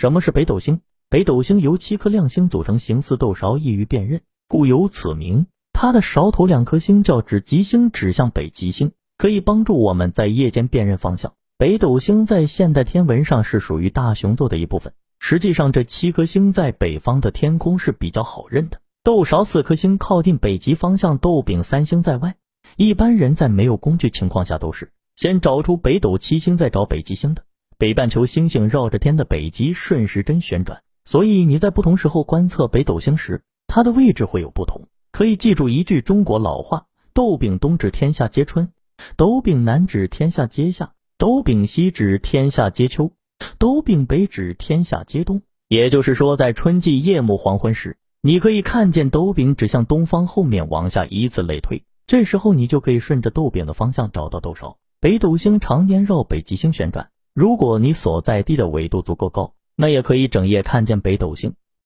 什么是北斗星？北斗星由七颗亮星组成，形似豆勺，易于辨认，故有此名。它的勺头两颗星叫指极星，指向北极星，可以帮助我们在夜间辨认方向。北斗星在现代天文上是属于大熊座的一部分。实际上，这七颗星在北方的天空是比较好认的。豆勺四颗星靠近北极方向，豆柄三星在外。一般人在没有工具情况下，都是先找出北斗七星，再找北极星的。北半球星星绕着天的北极顺时针旋转，所以你在不同时候观测北斗星时，它的位置会有不同。可以记住一句中国老话：斗柄东指天下皆春，斗柄南指天下皆夏，斗柄西指天下皆秋，斗柄北指天下皆冬。也就是说，在春季夜幕黄昏时，你可以看见斗柄指向东方，后面往下以此类推。这时候你就可以顺着斗柄的方向找到斗勺。北斗星常年绕北极星旋转，如果你所在地的纬度足够高，那也可以整夜看见北斗星。